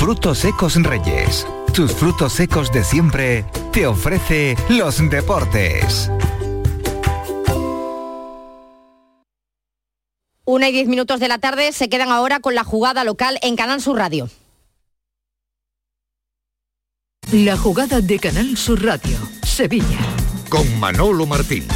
Frutos secos Reyes. Tus frutos secos de siempre te ofrece los deportes. Una y diez minutos de la tarde se quedan ahora con la jugada local en Canal Sur Radio. La jugada de Canal Sur Radio, Sevilla. Con Manolo Martín.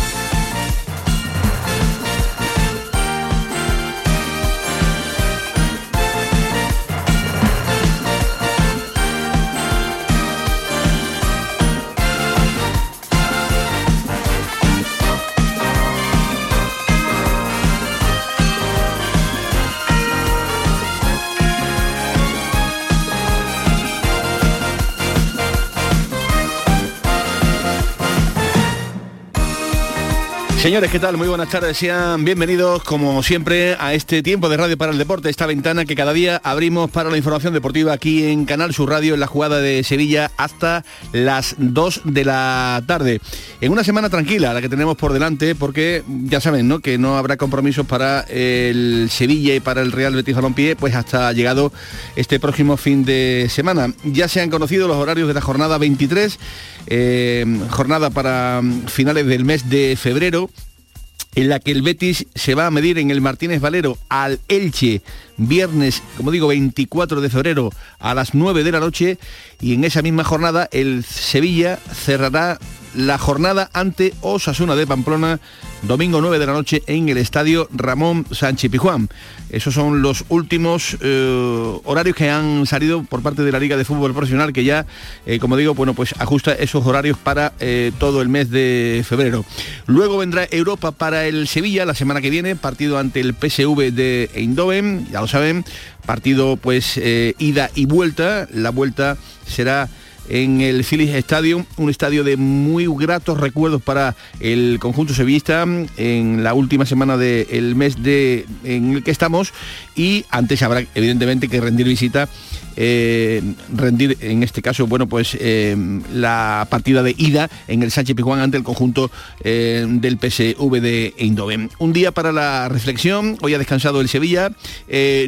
Señores, ¿qué tal? Muy buenas tardes. Sean bienvenidos, como siempre, a este tiempo de Radio para el Deporte, esta ventana que cada día abrimos para la información deportiva aquí en Canal Sur Radio, en la jugada de Sevilla, hasta las 2 de la tarde. En una semana tranquila, la que tenemos por delante, porque ya saben, ¿no? Que no habrá compromisos para el Sevilla y para el Real Betis Balompié, pues hasta llegado este próximo fin de semana. Ya se han conocido los horarios de la jornada 23, eh, jornada para finales del mes de febrero en la que el Betis se va a medir en el Martínez Valero al Elche viernes, como digo, 24 de febrero a las 9 de la noche y en esa misma jornada el Sevilla cerrará la jornada ante Osasuna de Pamplona, domingo 9 de la noche en el estadio Ramón Sánchez Pijuán. Esos son los últimos eh, horarios que han salido por parte de la Liga de Fútbol Profesional, que ya, eh, como digo, bueno, pues ajusta esos horarios para eh, todo el mes de febrero. Luego vendrá Europa para el Sevilla la semana que viene, partido ante el PSV de Eindhoven, ya lo saben, partido pues ida y vuelta. La vuelta será en el Philips Stadium, un estadio de muy gratos recuerdos para el conjunto sevillista en la última semana del mes de, en el que estamos y antes habrá evidentemente que rendir visita eh, rendir en este caso bueno pues eh, la partida de ida en el Sánchez Pijuán ante el conjunto eh, del PSV de Eindhoven. Un día para la reflexión, hoy ha descansado el Sevilla,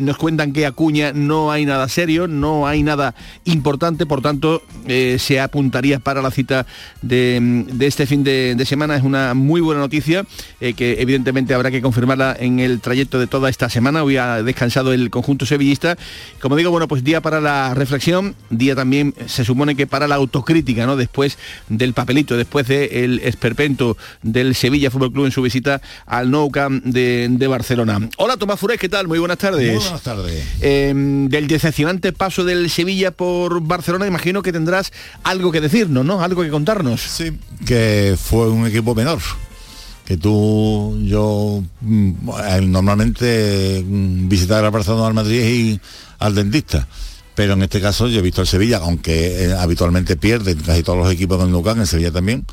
nos cuentan que Acuña no hay nada serio, no hay nada importante, por tanto se apuntaría para la cita de, este fin de, semana. Es una muy buena noticia que evidentemente habrá que confirmarla en el trayecto de toda esta semana. Hoy ha descansado el conjunto sevillista. Como digo, bueno, pues día para la reflexión, día también se supone que para la autocrítica, ¿no? Después del papelito, después del esperpento del Sevilla Fútbol Club en su visita al Nou Camp de, Barcelona. Hola Tomás Furés, ¿qué tal? Muy buenas tardes. Muy buenas tardes. Em, del decepcionante paso del Sevilla por Barcelona, imagino que tendrás algo que decirnos, ¿no? Algo que contarnos. Sí, que fue un equipo menor que tú, yo mm, normalmente mm, visitar a Barcelona al Madrid y al dentista pero en este caso yo he visto el Sevilla, aunque eh, habitualmente pierden casi todos los equipos del Nucan, en Sevilla también,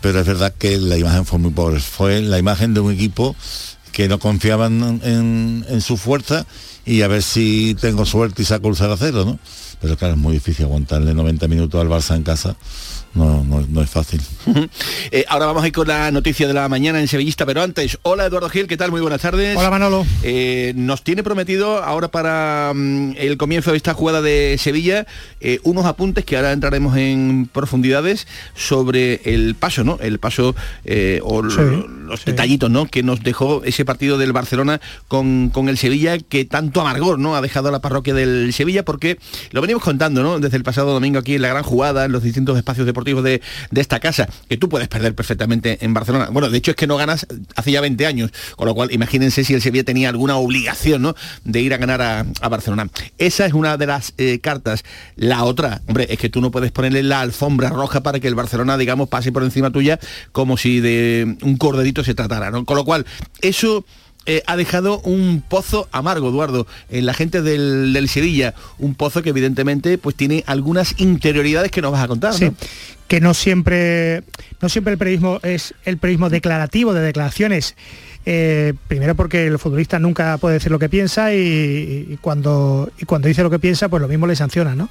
pero es verdad que la imagen fue muy pobre, fue la imagen de un equipo que no confiaban en, su fuerza y a ver si tengo suerte y saco el 0 a 0, ¿no? Pero claro, es muy difícil aguantarle 90 minutos al Barça en casa no, no, es fácil. Eh, ahora vamos a ir con la noticia de la mañana en Sevillista, pero antes, hola Eduardo Gil, ¿qué tal? Muy buenas tardes. Hola Manolo. Eh, nos tiene prometido ahora para mm, el comienzo de esta jugada de Sevilla eh, unos apuntes que ahora entraremos en profundidades sobre el paso, ¿no? El paso o los detallitos, ¿no? Que nos dejó ese partido del Barcelona con, con el Sevilla que tanto amargor, ¿no? Ha dejado a la parroquia del Sevilla porque lo venimos contando, ¿no? Desde el pasado domingo aquí en la gran jugada, en los distintos espacios deportivos de, esta casa, que tú puedes perder perfectamente en Barcelona. Bueno, de hecho es que no ganas hace ya 20 años, con lo cual imagínense si el Sevilla tenía alguna obligación ¿no? de ir a ganar a, Barcelona. Esa es una de las eh, cartas. La otra, hombre, es que tú no puedes ponerle la alfombra roja para que el Barcelona, digamos, pase por encima tuya como si de un corderito se tratara, ¿no? Con lo cual, eso eh, ha dejado un pozo amargo, Eduardo, en la gente del, Sevilla, un pozo que evidentemente pues tiene algunas interioridades que nos vas a contar. Sí, que no siempre, no siempre el periodismo es el periodismo declarativo de declaraciones. Eh, primero porque el futbolista nunca puede decir lo que piensa y, cuando, y cuando dice lo que piensa, pues lo mismo le sanciona, ¿no?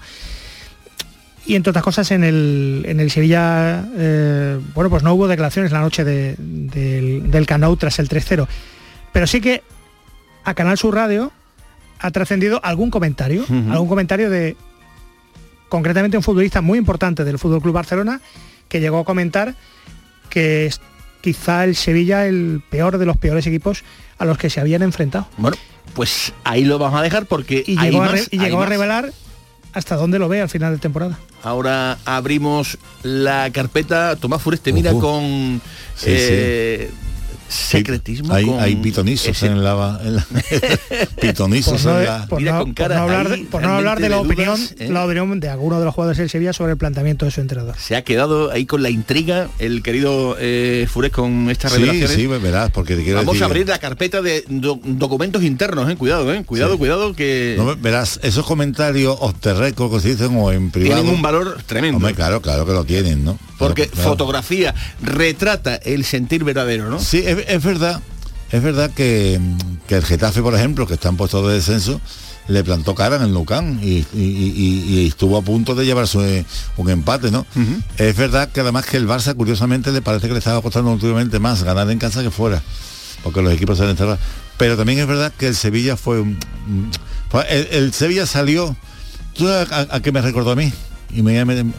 Y entre otras cosas, en el, en el Sevilla, eh, bueno, pues no hubo declaraciones la noche del, del Canau tras el 3-0 pero sí que a Canal Sur Radio ha trascendido algún comentario, algún comentario de concretamente un futbolista muy importante del Fútbol Club Barcelona, que llegó a comentar que es quizá el Sevilla el peor de los peores equipos a los que se habían enfrentado. Bueno, pues ahí lo vamos a dejar porque y hay llegó, a, más, re- y hay llegó a más. revelar hasta dónde lo ve al final de temporada. Ahora abrimos la carpeta. Tomás Fureste mira con Sí, eh, secretismo. Hay, con hay pitonizos ese- en la, en la- pitonizos Por no, en la... por Mira no- con por cara no hablar, ahí por no hablar de la opinión, ¿eh? la opinión de alguno de los jugadores del Sevilla sobre el planteamiento de su entrenador. Se ha quedado ahí con la intriga el querido eh, Fures con estas Sí, revelaciones. sí, verás, porque te quiero Vamos decir... a abrir la carpeta de do- documentos internos, eh. Cuidado, eh. Cuidado, Sí. cuidado que No, verás, esos comentarios off que se dicen o en privado... tienen un valor tremendo. Hombre, claro, claro que lo tienen, ¿no? porque Claro, claro. fotografía retrata el sentir verdadero, ¿no? Sí, es, es verdad, es verdad que, que el Getafe, por ejemplo, que está en puesto de descenso, le plantó cara en el Nucán y, y- y- y estuvo a punto de llevarse un empate, ¿no? Es verdad que además que el Barça, curiosamente, le parece que le estaba costando últimamente más ganar en casa que fuera, porque los equipos se han encerrado. Pero también es verdad que el Sevilla fue un... fue- el, el Sevilla salió... ¿Tú sabes a, a qué me recordó a mí? Y me, me-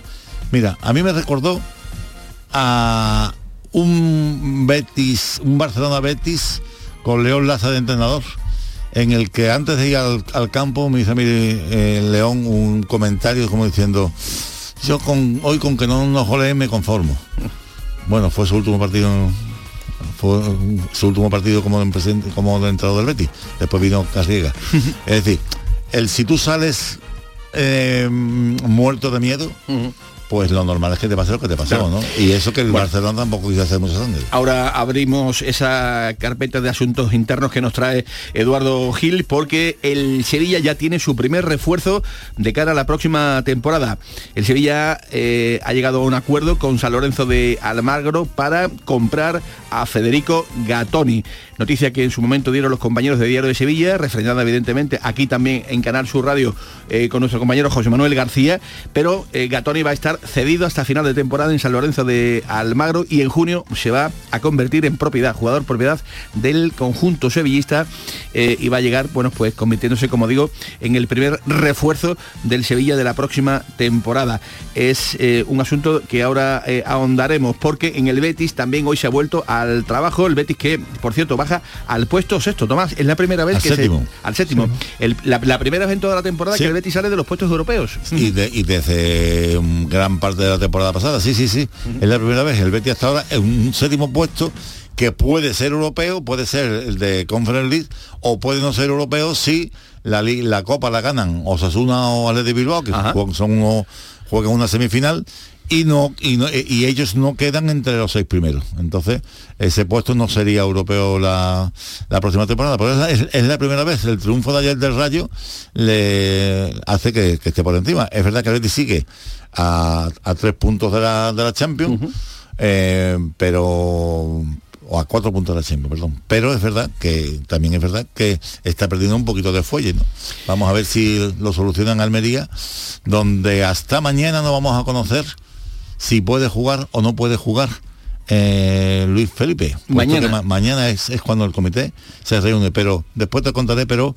mira, a mí me recordó a un Betis, un Barcelona Betis con León Laza de entrenador, en el que antes de ir al, al campo me hizo a mí eh, León un comentario como diciendo, yo con hoy con que no nos goleen me conformo. Bueno, fue su último partido fue su último partido como presidente, como de entrenador del Betis. Después vino Casriega. es decir, el si tú sales eh, muerto de miedo, pues lo normal es que te pase lo que te pasó, Claro. ¿no? Y eso que el Bueno. Barcelona tampoco quiso hacer mucha sangre. Ahora abrimos esa carpeta de asuntos internos que nos trae Eduardo Gil porque el Sevilla ya tiene su primer refuerzo de cara a la próxima temporada. El Sevilla eh, ha llegado a un acuerdo con San Lorenzo de Almagro para comprar a Federico Gattoni. Noticia que en su momento dieron los compañeros de Diario de Sevilla, refrendada evidentemente aquí también en Canal Sur Radio eh, con nuestro compañero José Manuel García, pero eh, Gattoni va a estar cedido hasta final de temporada en San Lorenzo de Almagro y en junio se va a convertir en propiedad, jugador propiedad del conjunto sevillista eh, y va a llegar, bueno, pues convirtiéndose, como digo, en el primer refuerzo del Sevilla de la próxima temporada. Es eh, un asunto que ahora eh, ahondaremos porque en el Betis también hoy se ha vuelto al trabajo, el Betis que, por cierto, baja al puesto sexto, Tomás, es la primera vez Al que se- séptimo. al séptimo. El- la, la primera vez en toda la temporada Sí. que el Betis sale de los puestos europeos. Y, de- y desde mm, gran parte de la temporada pasada, sí, sí, sí. Es la primera vez. El Betis hasta ahora en un séptimo puesto que puede ser europeo, puede ser el de Conference League o puede no ser europeo si la, la Copa la ganan Osasuna o Athletic Bilbao, que Ajá. son uno- juegan una semifinal y no, y no- y ellos no quedan entre los seis primeros. Entonces, ese puesto no sería europeo la, la próxima temporada. Pero es, es la primera vez. El triunfo de ayer del Rayo le hace que, que esté por encima. Es verdad que Betis sigue a, a tres puntos de la, de la Champions, eh, pero o a cuatro puntos de la Champions, perdón. Pero es verdad que también es verdad que está perdiendo un poquito de fuelle, ¿no? Vamos a ver si lo solucionan Almería, donde hasta mañana no vamos a conocer si puede jugar o no puede jugar eh, Luis Felipe. Mañana. ma- mañana es, es cuando el comité se reúne, pero después te contaré, pero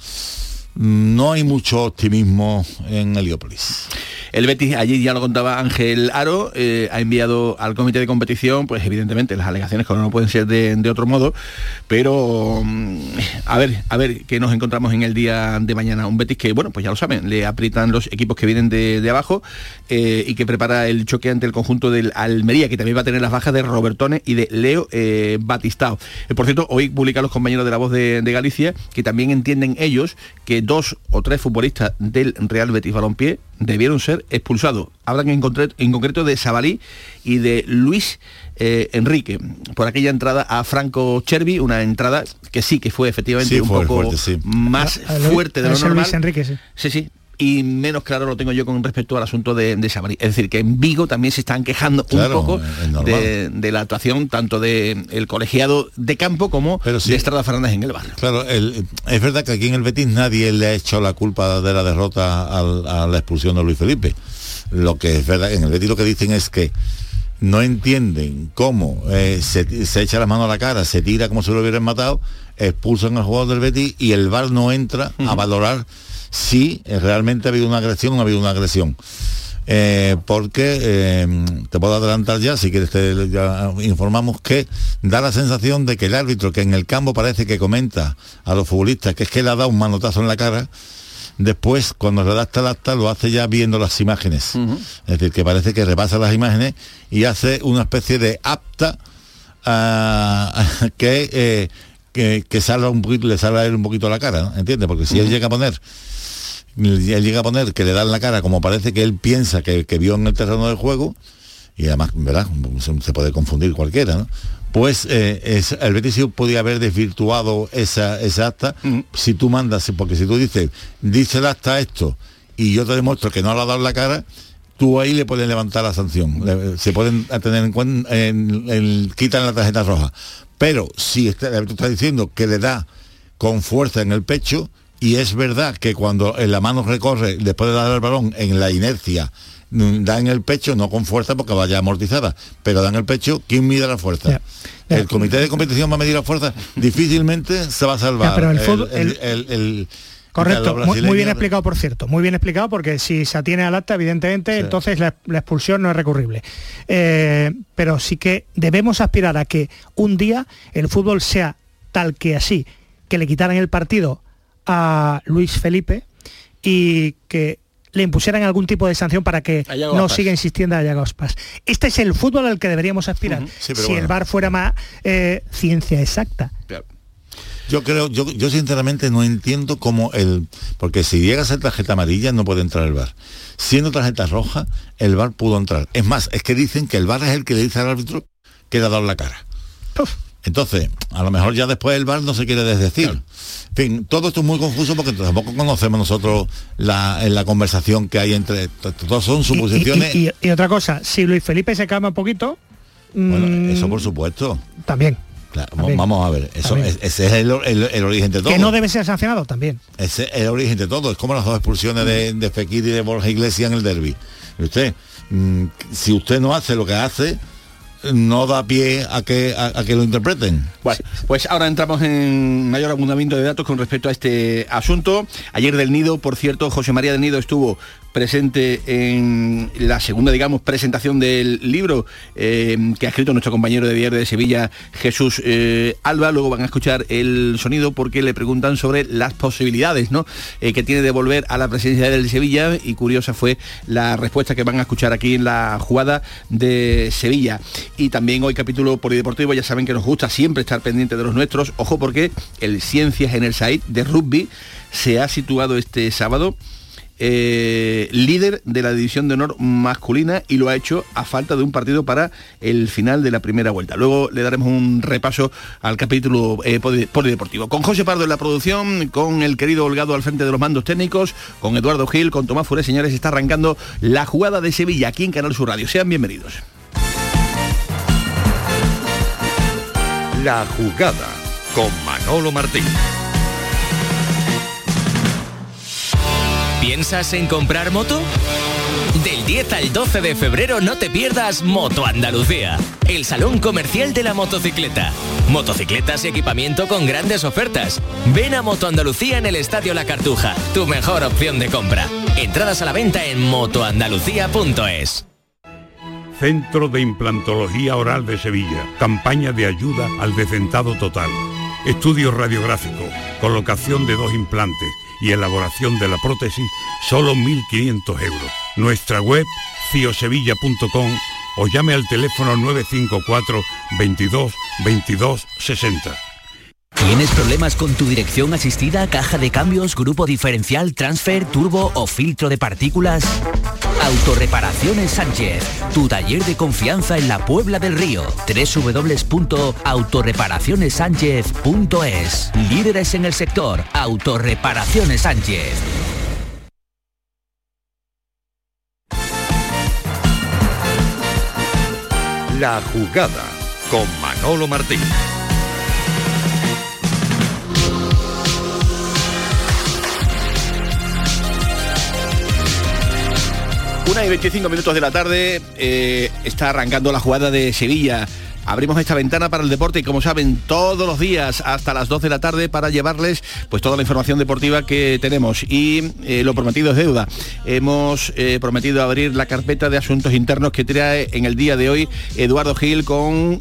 no hay mucho optimismo en Heliópolis. El Betis, allí ya lo contaba Ángel Aro, eh, ha enviado al comité de competición, pues evidentemente las alegaciones que no pueden ser de, otro modo, pero mm, a ver, a ver qué nos encontramos en el día de mañana. Un Betis que, bueno, pues ya lo saben, le aprietan los equipos que vienen de, abajo eh, y que prepara el choque ante el conjunto del Almería, que también va a tener las bajas de Robertone y de Leo eh, Batistao. Eh, por cierto, hoy publican los compañeros de la voz de Galicia que también entienden ellos que dos o tres futbolistas del Real Betis Balompié debieron ser expulsados. Hablan en, concreto- en concreto de Sabalí y de Luis eh, Enrique por aquella entrada a Franco Chervi, una entrada que sí que fue efectivamente Sí, un fue poco fuerte, sí. más A- a Lu- fuerte de lo normal. Luis Enrique, sí. Sí, sí. Y menos claro lo tengo yo con respecto al asunto de, de Sabalí. Es decir, que en Vigo también se están quejando Claro, un poco de, de la actuación tanto del el colegiado de campo como Pero sí. de Estrada Fernández en el bar. Claro, el- es verdad que aquí en el Betis nadie le ha hecho la culpa de la derrota al- a la expulsión de Luis Felipe. Lo que es verdad, en el Betis lo que dicen es que no entienden cómo eh, se, se echa las manos a la cara, se tira como si lo hubieran matado, expulsan al jugador del Betis y el VAR no entra a valorar si eh, realmente ha habido una agresión o ha habido una agresión. eh, porque eh, te puedo adelantar ya, si quieres te ya informamos que da la sensación de que el árbitro que en el campo parece que comenta a los futbolistas que es que le ha dado un manotazo en la cara, después cuando redacta el acta lo hace ya viendo las imágenes. Es decir, que parece que repasa las imágenes y hace una especie de apta ah, que, eh, que, que salga un poquito, le salga a él un poquito la cara, ¿no? ¿entiendes? Porque si él llega a poner él llega a poner que le dan la cara como parece que él piensa que, que vio en el terreno del juego, y además, ¿verdad? Se, puede confundir cualquiera, ¿no? Pues eh, es, el Betis podía haber desvirtuado esa, esa acta si tú mandas, porque si tú dices, dice el acta esto y yo te demuestro que no le ha dado la cara, tú ahí le puedes levantar la sanción. Le- se pueden tener en cuenta, en- en- quitan la tarjeta roja. Pero si está, está diciendo que le da con fuerza en el pecho, y es verdad que cuando en la mano recorre, después de dar el balón, en la inercia, mm, da en el pecho, no con fuerza porque vaya amortizada, pero da en el pecho, ¿quién mide la fuerza? El comité de competición va a medir la fuerza, difícilmente se va a salvar. Pero el fútbol- el- el- el- el- Correcto, muy, muy bien explicado, por cierto, muy bien explicado, porque si se atiene al acta, evidentemente, entonces la, la expulsión no es recurrible. Eh, pero sí que debemos aspirar a que un día el fútbol sea tal que así, que le quitaran el partido a Luis Felipe y que le impusieran algún tipo de sanción para que no siga insistiendo a Yago Aspas. Este es el fútbol al que deberíamos aspirar. Sí, si bueno. el VAR fuera más eh, ciencia exacta. Claro. Yo creo, yo, yo sinceramente no entiendo cómo el. Porque si llega a ser tarjeta amarilla no puede entrar el VAR. Siendo tarjeta roja, el VAR pudo entrar. Es más, es que dicen que el VAR es el que le dice al árbitro que le ha dado la cara. Uf. Entonces, a lo mejor ya después el VAR no se quiere desdecir. En fin, todo esto es muy confuso porque tampoco conocemos nosotros la, conversación que hay entre... Todos son y- suposiciones. Y, y- y otra cosa, si Luis Felipe se calma un poquito, bueno, mm, eso por supuesto. también. Claro, vamos a ver, eso, ese es el, el- el origen de todo. Que no debe ser sancionado también. Ese es el origen de todo. Es como las dos expulsiones de, de Fekir y de Borja Iglesias en el derby. Y usted, mm, si usted no hace lo que hace, no da pie a que, a, a que lo interpreten. Bueno, pues ahora entramos en mayor abundamiento de datos con respecto a este asunto. Ayer del Nido, por cierto, José María del Nido estuvo presente en la segunda, digamos, presentación del libro eh, que ha escrito nuestro compañero de Diario de Sevilla, Jesús eh, Alba. Luego van a escuchar el sonido porque le preguntan sobre las posibilidades ¿no? Eh, que tiene de volver a la presidencia del Sevilla y curiosa fue la respuesta que van a escuchar aquí en la jugada de Sevilla. Y también hoy capítulo polideportivo, ya saben que nos gusta siempre estar pendiente de los nuestros. Ojo porque el Ciencias en el Site de rugby se ha situado este sábado eh, líder de la división de honor masculina y lo ha hecho a falta de un partido para el final de la primera vuelta. Luego le daremos un repaso al capítulo eh, poli- polideportivo. Con José Pardo en la producción, con el querido Holgado al frente de los mandos técnicos, con Eduardo Gil, con Tomás Furé, señores, está arrancando la jugada de Sevilla aquí en Canal Sur Radio. Sean bienvenidos. La jugada con Manolo Martín. ¿Piensas en comprar moto? Del 10 al 12 de febrero no te pierdas Moto Andalucía, el salón comercial de la motocicleta. Motocicletas y equipamiento con grandes ofertas. Ven a Moto Andalucía en el Estadio La Cartuja, tu mejor opción de compra. Entradas a la venta en motoandalucía.es. Centro de Implantología Oral de Sevilla. Campaña de ayuda al decentado total. Estudio radiográfico, colocación de dos implantes y elaboración de la prótesis, solo 1.500 euros. Nuestra web, ciosevilla.com o llame al teléfono 954 22 22 60. ¿Tienes problemas con tu dirección asistida, caja de cambios, grupo diferencial, transfer, turbo o filtro de partículas? Autorreparaciones Sánchez, tu taller de confianza en la Puebla del Río. www.autorreparacionessánchez.es. Líderes en el sector, Autorreparaciones Sánchez. La jugada con Manolo Martín. Una y 25 minutos de la tarde eh, está arrancando la jugada de Sevilla abrimos esta ventana para el deporte y como saben, todos los días hasta las 12 de la tarde para llevarles pues toda la información deportiva que tenemos. Y eh, lo prometido es deuda. Hemos eh, prometido abrir la carpeta de asuntos internos que trae en el día de hoy Eduardo Gil con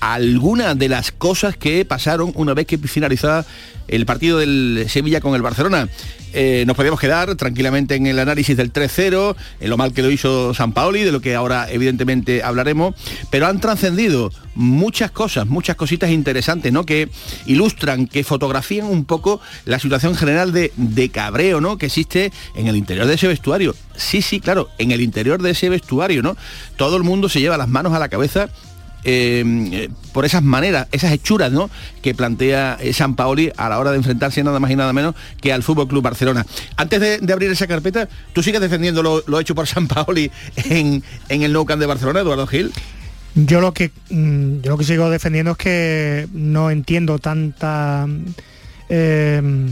algunas de las cosas que pasaron una vez que finalizaba el partido del Sevilla con el Barcelona. Eh, nos podíamos quedar tranquilamente en el análisis del 3-0, en lo mal que lo hizo San Paoli, de lo que ahora evidentemente hablaremos, pero han trascendido muchas cosas, muchas cositas interesantes, ¿no? Que ilustran, que fotografían un poco la situación general de, de cabreo, ¿no? Que existe en el interior de ese vestuario. Sí, sí, claro, en el interior de ese vestuario, ¿no? Todo el mundo se lleva las manos a la cabeza eh, por esas maneras, esas hechuras ¿no? que plantea eh, San Paoli a la hora de enfrentarse nada más y nada menos que al Fútbol Club Barcelona. Antes de, abrir esa carpeta, ¿tú sigues defendiendo lo, hecho por San Paoli en, en el Nou Camp de Barcelona, Eduardo Gil? Yo lo que mm, yo lo que sigo defendiendo es que no entiendo tanta eh,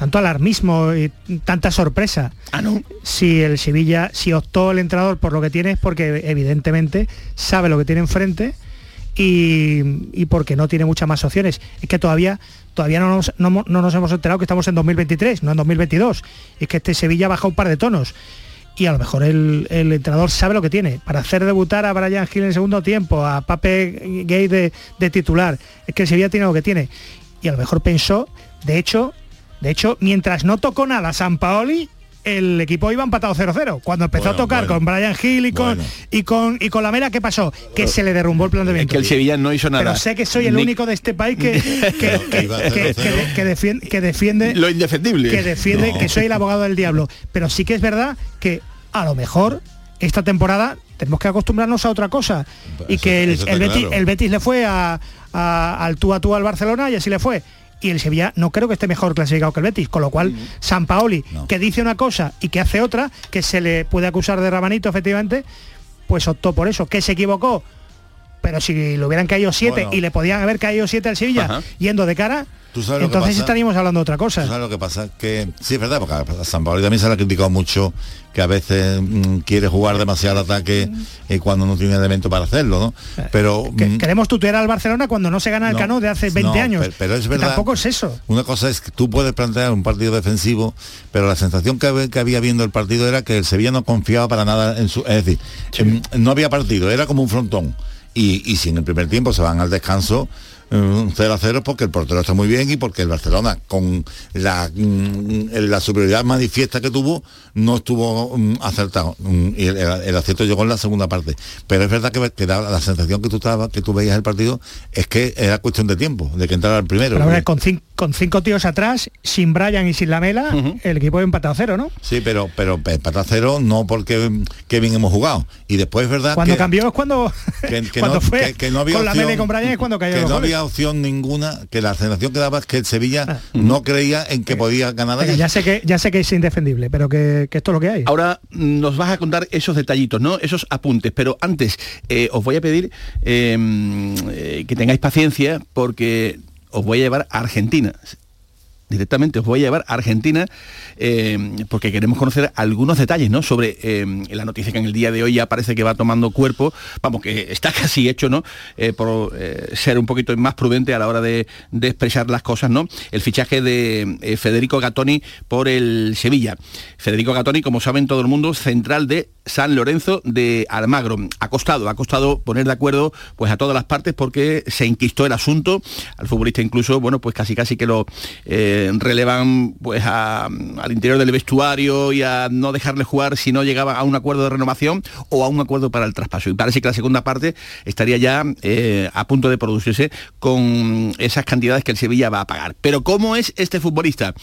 tanto alarmismo y tanta sorpresa. Ah, no. Si el Sevilla, si optó el entrenador por lo que tiene es porque evidentemente sabe lo que tiene enfrente y, porque no tiene muchas más opciones. Es que todavía, todavía no nos, no, nos hemos enterado que estamos en 2023, no en 2022. Es que este Sevilla baja un par de tonos y a lo mejor el, entrenador sabe lo que tiene. Para hacer debutar a Brian Hill en segundo tiempo, a Pape Gay de, de, titular, es que el Sevilla tiene lo que tiene. Y a lo mejor pensó, de hecho, de hecho, mientras no tocó nada San Paoli, el equipo iba empatado 0-0. Cuando empezó a tocar con Brian Hill y con, y con y con la Mera, ¿qué pasó? Que se le derrumbó el planteamiento. Es que el Sevilla no hizo nada. Pero sé que soy el único de este país que, que, defiende, que defiende lo indefendible. Que defiende que soy el abogado del diablo. Pero sí que es verdad que a lo mejor esta temporada tenemos que acostumbrarnos a otra cosa. y que el, Betis, le fue a, al tú a tú al Barcelona y así le fue y el Sevilla no creo que esté mejor clasificado que el Betis, con lo cual San Paoli, que dice una cosa y que hace otra, que se le puede acusar de rabanito efectivamente, pues optó por eso, que se equivocó. Pero si le hubieran caído siete y le podían haber caído siete al Sevilla yendo de cara, entonces estaríamos hablando de otra cosa. ¿Tú sabes lo que pasa? Que sí, es verdad, porque a San Paolo también se le ha criticado mucho que a veces mm, quiere jugar demasiado ataque eh, cuando no tiene elemento para hacerlo, ¿no? Eh, pero mm, queremos tutear al Barcelona cuando no se gana el Cano de hace 20 años. Pero, es verdad. Tampoco es eso. Una cosa es que tú puedes plantear un partido defensivo, pero la sensación que, había viendo el partido era que el Sevilla no confiaba para nada en su, es decir, em, no había partido, era como un frontón. Y, y si en el primer tiempo se van al descanso, 0 a 0 porque el portero está muy bien y porque el Barcelona con la, mm, la superioridad manifiesta que tuvo no estuvo mm, acertado. Mm, y el, acierto llegó en la segunda parte. Pero es verdad que, la sensación que tú estabas que tú veías el partido es que era cuestión de tiempo de que entrara el primero. Pero con, cinco, con cinco tíos atrás sin Brian y sin Lamela el equipo empatado a cero ¿no? sí pero pero empatado a cero no porque qué bien hemos jugado. Y después es verdad cuando cambió es cuando cuando fue que, no había con Lamela y con Brian es cuando cayó no había opción ninguna, que la sensación que daba es que el Sevilla ah. no creía en que podía ganar. ya sé que ya sé que es indefendible, pero que, esto es lo que hay. Ahora nos vas a contar esos detallitos, ¿no? Esos apuntes, pero antes eh, os voy a pedir em, eh, que tengáis paciencia porque os voy a llevar a Argentina directamente os voy a llevar a Argentina eh, porque queremos conocer algunos detalles ¿no? sobre eh, la noticia que en el día de hoy ya parece que va tomando cuerpo, vamos, que está casi hecho, ¿no? Eh, por ser un poquito más prudente a la hora de, expresar las cosas, ¿no? El fichaje de Federico Gattoni por el Sevilla. Federico Gattoni, como saben todo el mundo, central de San Lorenzo de Almagro. Ha costado, ha costado poner de acuerdo pues a todas las partes porque se inquistó el asunto. Al futbolista incluso, bueno, pues casi casi que lo relevan pues al interior del vestuario y a no dejarle jugar si no llegaba a un acuerdo de renovación o a un acuerdo para el traspaso. Y parece que la segunda parte estaría ya eh, a punto de producirse con esas cantidades que el Sevilla va a pagar. Pero ¿cómo es este futbolista?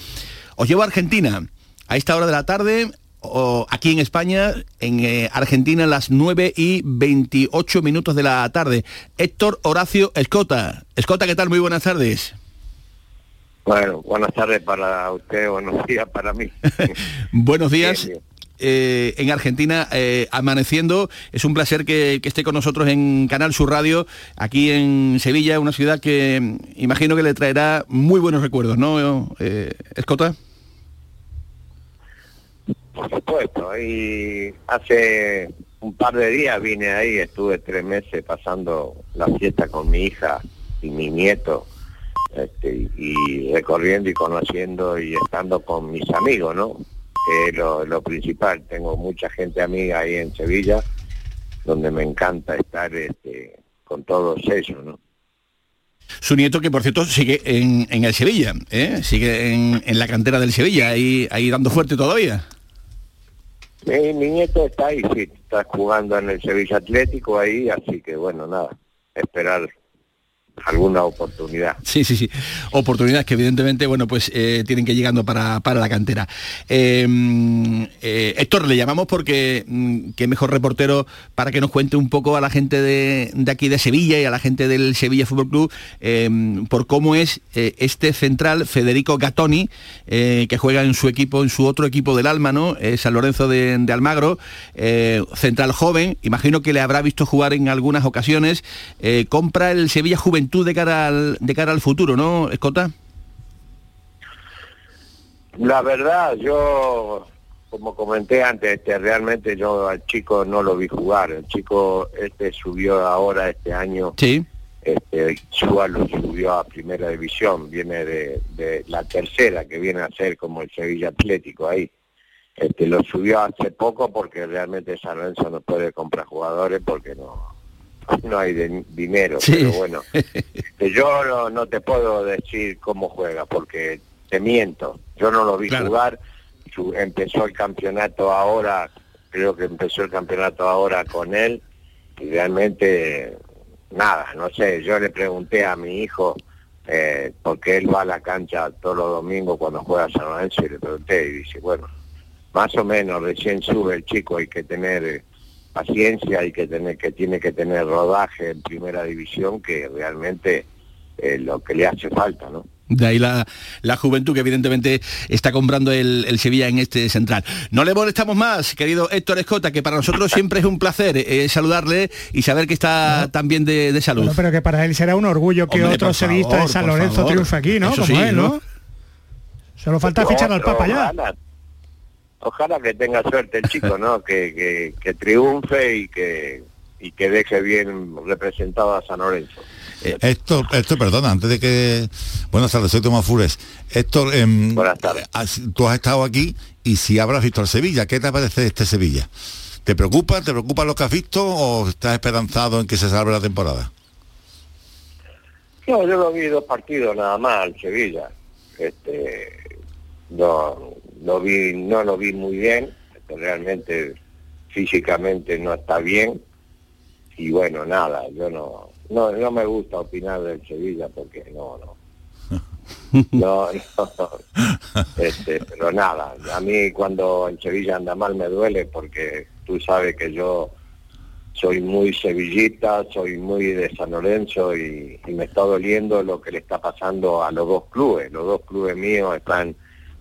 Os llevo a Argentina a esta hora de la tarde o aquí en España, en eh, Argentina, las 9 y 28 minutos de la tarde. Héctor Horacio Escota. Escota, ¿qué tal? Muy buenas tardes. Bueno, buenas tardes para usted, buenos días para mí. buenos días. Eh, en Argentina eh, amaneciendo. Es un placer que, esté con nosotros en Canal Sur Radio, aquí en Sevilla, una ciudad que mm, imagino que le traerá muy buenos recuerdos, ¿no, eh, Escota? Por supuesto, y hace un par de días vine ahí, estuve tres meses pasando la fiesta con mi hija y mi nieto, este, y recorriendo y conociendo y estando con mis amigos, ¿no? Que es lo, lo principal. Tengo mucha gente amiga ahí en Sevilla, donde me encanta estar este, con todos ellos, ¿no? Su nieto, que por cierto sigue en, en el Sevilla, ¿eh? sigue en, en la cantera del Sevilla, ahí, ahí dando fuerte todavía. Mi, mi nieto está ahí, sí, está jugando en el Sevilla Atlético ahí, así que bueno, nada, esperar alguna oportunidad. Sí, sí, sí. Oportunidades que evidentemente, bueno, pues eh, tienen que ir llegando para, para la cantera. Eh, eh, Héctor, le llamamos porque mm, qué mejor reportero para que nos cuente un poco a la gente de, de aquí de Sevilla y a la gente del Sevilla Fútbol Club eh, por cómo es eh, este central Federico Gattoni, eh, que juega en su equipo, en su otro equipo del Alma, ¿no? San Lorenzo de, de Almagro, central joven, imagino que le habrá visto jugar en algunas ocasiones, compra el Sevilla Juventud de cara al, de cara al futuro, ¿no, Escota? La verdad, yo, como comenté antes, este, realmente yo al chico no lo vi jugar. El chico este subió ahora este año, Sí. este, lo subió a primera división, viene de, de la tercera, que viene a ser como el Sevilla Atlético ahí. Este, lo subió hace poco porque realmente San Lorenzo no puede comprar jugadores porque no, no hay de- dinero. Sí. Pero bueno, este, yo no, no te puedo decir cómo juega porque te miento. Yo no lo vi Claro. jugar. Su- empezó el campeonato ahora, creo que empezó el campeonato ahora con él y realmente nada, no sé. Yo le pregunté a mi hijo eh, porque él va a la cancha todos los domingos cuando juega San Lorenzo y le pregunté y dice, bueno, más o menos recién sube el chico, hay que tener eh, paciencia, hay que tener que tiene que tener rodaje en primera división que realmente eh, lo que le hace falta, ¿no? De ahí la, la juventud que evidentemente está comprando el, el Sevilla en este central. No le molestamos más, querido Héctor Escota, que para nosotros siempre es un placer eh, saludarle y saber que está tan bien de, de salud. Bueno, pero que para él será un orgullo que Hombre, otro sevillista de San Lorenzo triunfe aquí, ¿no? Eso Como sí, él, ¿no? ¿no? Solo falta fichar al Papa ya. Ojalá que tenga suerte el chico, ¿no? que, que, que triunfe y que y que deje bien representado a San Lorenzo. Héctor, Héctor, perdona, antes de que... Buenas tardes, soy Tomás Fures. Héctor, em, has- tú has estado aquí y si habrás visto el Sevilla, ¿qué te parece este Sevilla? ¿Te preocupa? ¿Te preocupa lo que has visto o estás esperanzado en que se salve la temporada? No, yo lo vi dos partidos nada más, el Sevilla. Este, no, lo vi, no lo vi muy bien, realmente físicamente no está bien. Y bueno, nada, yo no, no, no me gusta opinar del Sevilla porque no, no. No, no. Este, pero nada, a mí cuando el Sevilla anda mal me duele porque tú sabes que yo soy muy sevillista, soy muy de San Lorenzo y, y me está doliendo lo que le está pasando a los dos clubes. Los dos clubes míos están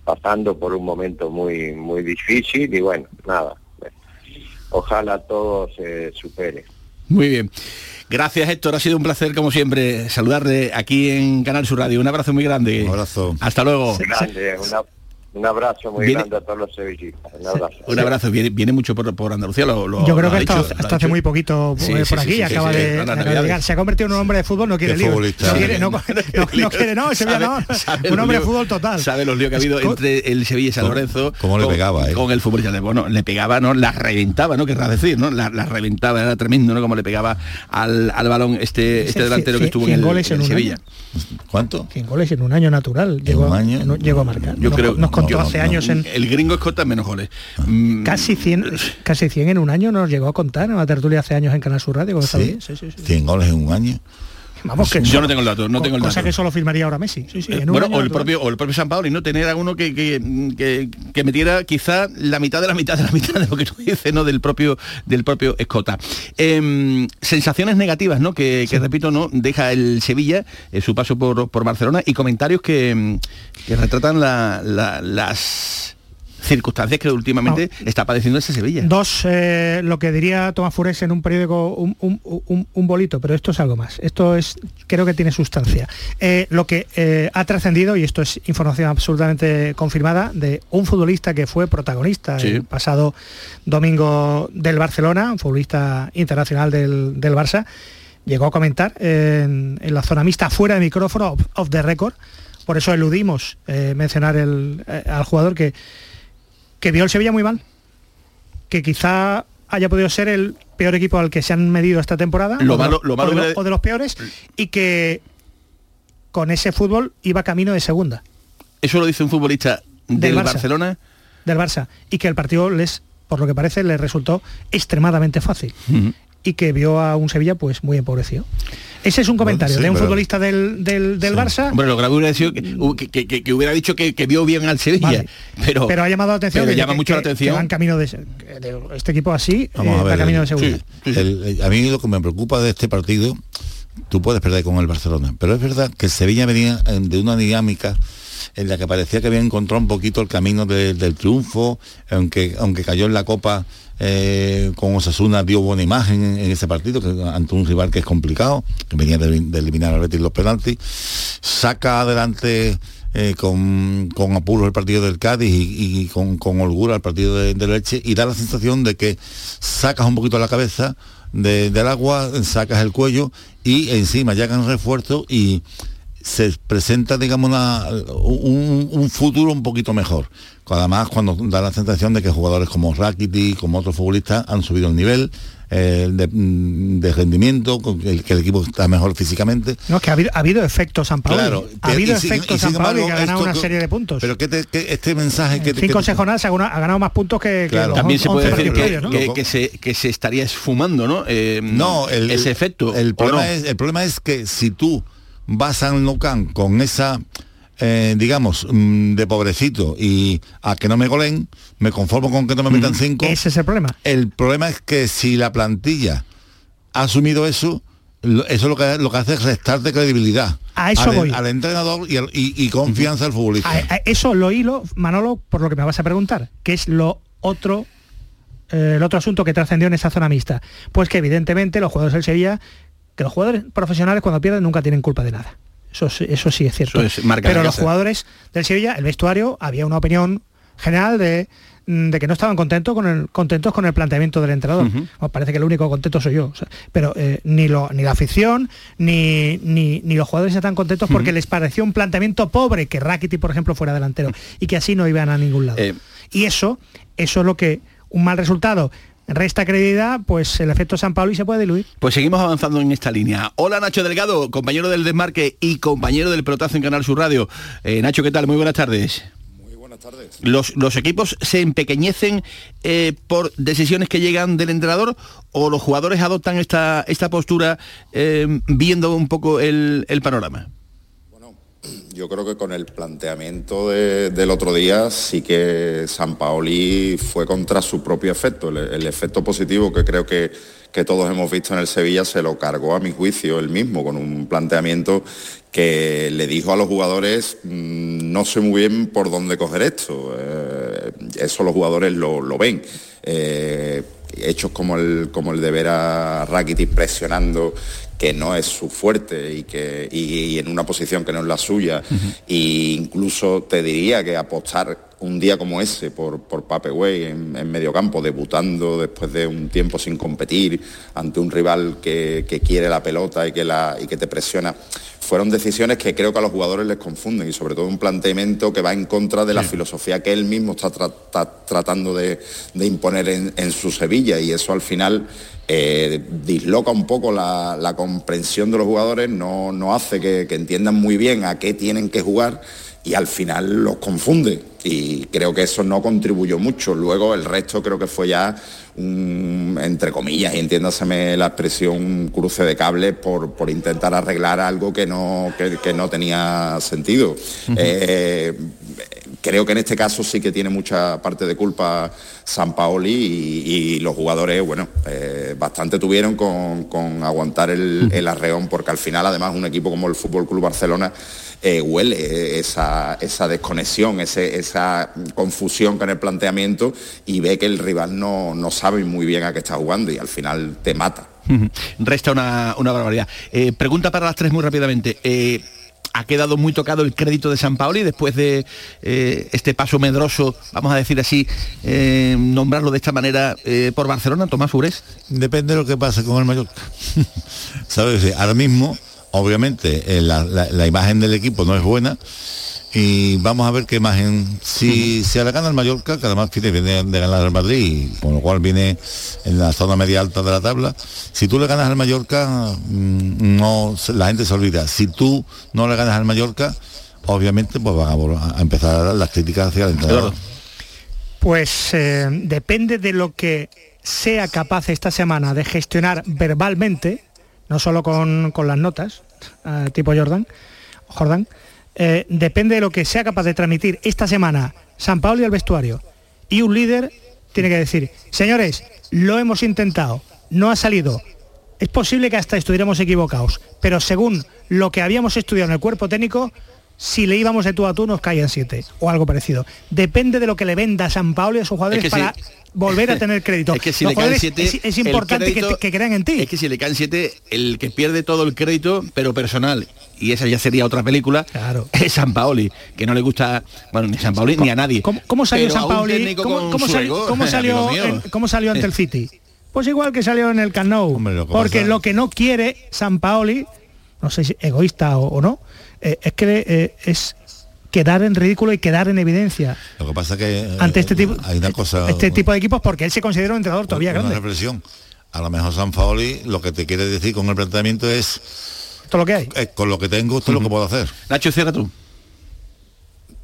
pasando por un momento muy muy difícil y bueno, nada. Ojalá todo se supere. Muy bien. Gracias Héctor, ha sido un placer como siempre saludarle aquí en Canal Sur Radio. Un abrazo muy grande. Un abrazo. Hasta luego. Grande, una- un abrazo muy Viene- grande a todos los sevillistas. Un abrazo. Un abrazo, viene, viene mucho por, por Andalucía, lo, lo- Yo creo lo que ha hasta, hasta hace muy poquito Sí, eh, sí, por sí, aquí, sí, acaba, sí, de, de llegar. Se ha convertido en un hombre de fútbol, no quiere lío. No quiere, no, no- no quiere, no, Sevilla no. Sabe Un hombre de fútbol total. Sabe los líos que ha habido entre el Sevilla y San ¿Cómo- Lorenzo. cómo le con- pegaba, eh? Con el futbolista. Bueno, le pegaba, ¿no? La reventaba, ¿no? Querrás decir, ¿no? La, la reventaba, era tremendo, ¿no? Como le pegaba al, al balón este, este delantero que estuvo en el, goles en Sevilla. ¿Cuánto? 100 goles en un año natural. Llegó, llegó a marcar. Yo nos, creo no, hace no, años en... El gringo Escota menos goles. Mm, Casi 100, casi 100 en un año nos llegó a contar en la tertulia hace años en Canal Sur Radio. Sí, sí, sí. 100 goles en un año. Vamos, que Yo no tengo el dato, no tengo el Cosa dato. que solo firmaría ahora Messi. Sí, sí, en un bueno, año o el propio o el propio San Paoli, ¿no? Tener a uno que, que, que, que metiera quizá la mitad de la mitad de la mitad de lo que tú dices, ¿no? Del propio, del propio Escota. Em, sensaciones negativas, ¿no? Que, repito, ¿no? Deja el Sevilla, eh, su paso por, por Barcelona, y comentarios que, que retratan la- la- las circunstancias que últimamente está padeciendo ese Sevilla. Dos, eh, lo que diría Tomás Fures en un periódico, un, un- un- un bolito, pero esto es algo más. Esto es, creo que tiene sustancia. Eh, lo que eh, ha trascendido, y esto es información absolutamente confirmada, de un futbolista que fue protagonista Sí. el pasado domingo del Barcelona, un futbolista internacional del, del Barça, llegó a comentar en, en la zona mixta fuera de micrófono, off, off the record, por eso eludimos eh, mencionar el, eh, al jugador que, que vio el Sevilla muy mal, que quizá haya podido ser el peor equipo al que se han medido esta temporada, Lo o, malo- lo malo o de los- o de los peores, y que con ese fútbol iba camino de segunda Eso lo dice un futbolista del, Del Barça. Barcelona. del Barça, y que el partido les, por lo que parece, les resultó extremadamente fácil. y que vio a un Sevilla pues muy empobrecido. Ese es un comentario sí, de un pero- futbolista del, del, del Barça. Hombre, lo grave hubiera sido que, que- que- que hubiera dicho que, que vio bien al Sevilla. Vale. Pero, pero ha llamado la atención pero que- llama que- mucho la atención. que van camino de, de- este equipo así Vamos eh, a ver, camino de seguridad el- el- a mí lo que me preocupa de este partido, tú puedes perder con el Barcelona, pero es verdad que el Sevilla venía eh, de una dinámica en la que parecía que había encontrado un poquito el camino de- del triunfo, aunque, aunque cayó en la Copa eh, con Osasuna dio buena imagen en, ese partido, que ante un rival que es complicado, que venía de, eliminar al Betis los penaltis, saca adelante eh, con, con apuros el partido del Cádiz y, con, con holgura el partido de, Leche y da la sensación de que sacas un poquito la cabeza de- del agua, sacas el cuello y encima llegan refuerzos y se presenta, digamos, un futuro un poquito mejor. Además, cuando da la sensación de que jugadores como Rakitic, como otros futbolistas, han subido el nivel eh, de, de rendimiento, que el, que el equipo está mejor físicamente. no que ha habido, ha habido efecto San Pablo Claro, ha habido y sin- efecto y San Pablo y que ha ganado esto una que- serie de puntos Pero que, te- que este mensaje que... cinco que- jornadas ha ganado, ha ganado más puntos que, que Claro. los También se 11 puede decir que, ¿no? que- que se, que se estaría esfumando, ¿no? Eh, No, el, ese efecto. El ¿o problema, no? es, el problema es que si tú vas a Nou Camp con esa, eh, digamos, mm, de pobrecito y a que no me golen, me conformo con que no me metan cinco. ese es el problema. El problema es que si la plantilla ha asumido eso, eso lo que, lo que hace es restarte credibilidad. A eso al, voy. al entrenador y, al- y- y confianza al futbolista. A- a eso lo hilo, Manolo, por lo que me vas a preguntar, que es lo otro, eh, el otro asunto que trascendió en esa zona mixta. Pues que evidentemente los jugadores del Sevilla, que los jugadores profesionales cuando pierden nunca tienen culpa de nada. Eso, sí- eso sí es cierto. Es Pero los jugadores del Sevilla, el vestuario, había una opinión general de mm, de que no estaban contentos con el contentos con el planteamiento del entrenador. Bueno, parece que el único contento soy yo o sea, pero eh, ni lo ni la afición ni, ni, ni los jugadores están contentos porque les pareció un planteamiento pobre que Rakiti por ejemplo fuera delantero y que así no iban a ningún lado Eh. y eso eso es lo que un mal resultado resta credibilidad pues el efecto San Pablo y se puede diluir Pues seguimos avanzando en esta línea. Hola Nacho Delgado, compañero del Desmarque y compañero del Pelotazo en Canal Sur Radio. Eh, Nacho, ¿qué tal? Muy buenas tardes. Buenas tardes. ¿Los, los equipos se empequeñecen eh, por decisiones que llegan del entrenador o los jugadores adoptan esta, esta postura eh, viendo un poco el, el panorama? Yo creo que con el planteamiento de- del otro día sí que San Paoli fue contra su propio efecto. El, el efecto positivo que creo que, que todos hemos visto en el Sevilla se lo cargó a mi juicio él mismo con un planteamiento que le dijo a los jugadores "Mm, no sé muy bien por dónde coger esto. Eh, eso los jugadores lo, lo ven. Eh, hechos como el, como el de ver a Rakitic presionando que no es su fuerte y que y, y en una posición que no es la suya. E incluso te diría que apostar un día como ese por, por Pape Güey en, en medio campo debutando después de un tiempo sin competir ante un rival que, que quiere la pelota y que, la, y que te presiona. Fueron decisiones que creo que a los jugadores les confunden y sobre todo un planteamiento que va en contra de la filosofía que él mismo está tra- tra- tratando de, de imponer en, en su Sevilla y eso al final eh, disloca un poco la, la comprensión de los jugadores, no, no hace que, que entiendan muy bien a qué tienen que jugar y al final los confunde y creo que eso no contribuyó mucho. Luego el resto creo que fue ya un, entre comillas, y entiéndaseme la expresión, un cruce de cables por, por intentar arreglar algo que no, que, que no tenía sentido. Eh, creo que en este caso sí que tiene mucha parte de culpa San Paoli y, los jugadores, bueno, eh, bastante tuvieron con, aguantar el, el, arreón, porque al final, además, un equipo como el Fútbol Club Barcelona eh, huele esa, desconexión, esa confusión con el planteamiento y ve que el rival no, no sabe muy bien a qué está jugando y al final te mata. Resta una, barbaridad. Eh, pregunta para las tres muy rápidamente. Eh, ha quedado muy tocado el crédito de San Paoli después de este paso medroso, vamos a decir así, nombrarlo de esta manera por Barcelona, Tomás Ures. Depende de lo que pase con el Mallorca. ¿Sabes? Ahora mismo obviamente eh, la, imagen del equipo no es buena y vamos a ver qué imagen. Si se le gana el Mallorca que además viene de ganar el Madrid con lo cual viene en la zona media alta de la tabla. Si tú le ganas al Mallorca mm, no la gente se olvida. Si tú no le ganas al Mallorca obviamente pues van a, empezar las críticas hacia el entrenador. Pues eh, depende de lo que sea capaz esta semana de gestionar verbalmente no solo con, las notas, eh, tipo Jordan, Jordan eh, depende de lo que sea capaz de transmitir esta semana San Paulo y el vestuario. Y un líder tiene que decir, señores, lo hemos intentado, no ha salido. Es posible que hasta estuviéramos equivocados, pero según lo que habíamos estudiado en el cuerpo técnico, si le íbamos de tú a tú nos caían siete o algo parecido. Depende de lo que le venda San Pablo y a sus jugadores para volver a tener crédito. Es que si le caen siete, es, importante que, crean en ti. Es que si le caen siete, el que pierde todo el crédito, pero personal, y esa ya sería otra película, claro. es San Paoli, que no le gusta, bueno, ni San Paoli ni a nadie. ¿Cómo, salió San Paoli? ¿Cómo, salió, ¿Cómo salió ante el City? Pues igual que salió en el Camp porque lo que no quiere San Paoli, no sé si egoísta o no, eh, es que eh, es quedar en ridículo y quedar en evidencia. Lo que pasa es que eh, ante este tipo, hay una cosa, este tipo de equipos porque él se considera un entrenador todavía una grande. Reflexión. A lo mejor San Faoli lo que te quiere decir con el planteamiento es esto lo que hay. con lo que tengo, esto es lo que puedo hacer. Nacho, cierra tú.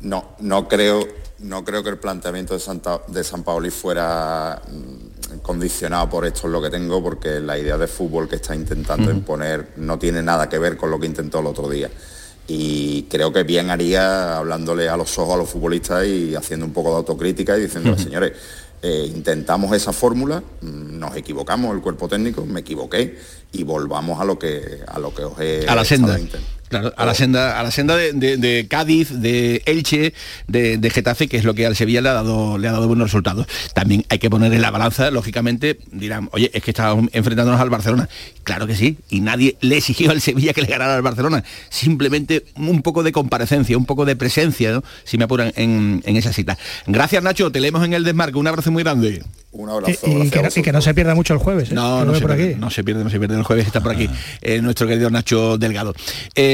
No, no creo, no creo que el planteamiento de, Santa, de San Paoli fuera mm, condicionado por esto es lo que tengo, porque la idea de fútbol que está intentando imponer no tiene nada que ver con lo que intentó el otro día y creo que bien haría hablándole a los ojos a los futbolistas y haciendo un poco de autocrítica y diciendo, señores, eh, intentamos esa fórmula, mm, nos equivocamos, el cuerpo técnico, me equivoqué y volvamos a lo que a lo que os he a la senda a la senda, a la senda de, Cádiz, de Elche, de, Getafe, que es lo que al Sevilla le ha dado, le ha dado buenos resultados. También hay que poner en la balanza, lógicamente, dirán, oye, es que estábamos enfrentándonos al Barcelona. Claro que sí, y nadie le exigió al Sevilla que le ganara al Barcelona. Simplemente un poco de comparecencia, un poco de presencia, si me apuran en, esa cita. Gracias, Nacho, te leemos en el desmarque. Un abrazo muy grande. Un abrazo. Y, que, no, se pierda mucho el jueves. ¿eh? No, no se, pierde, no se pierde, no se pierde el jueves, está por aquí eh, nuestro querido Nacho Delgado.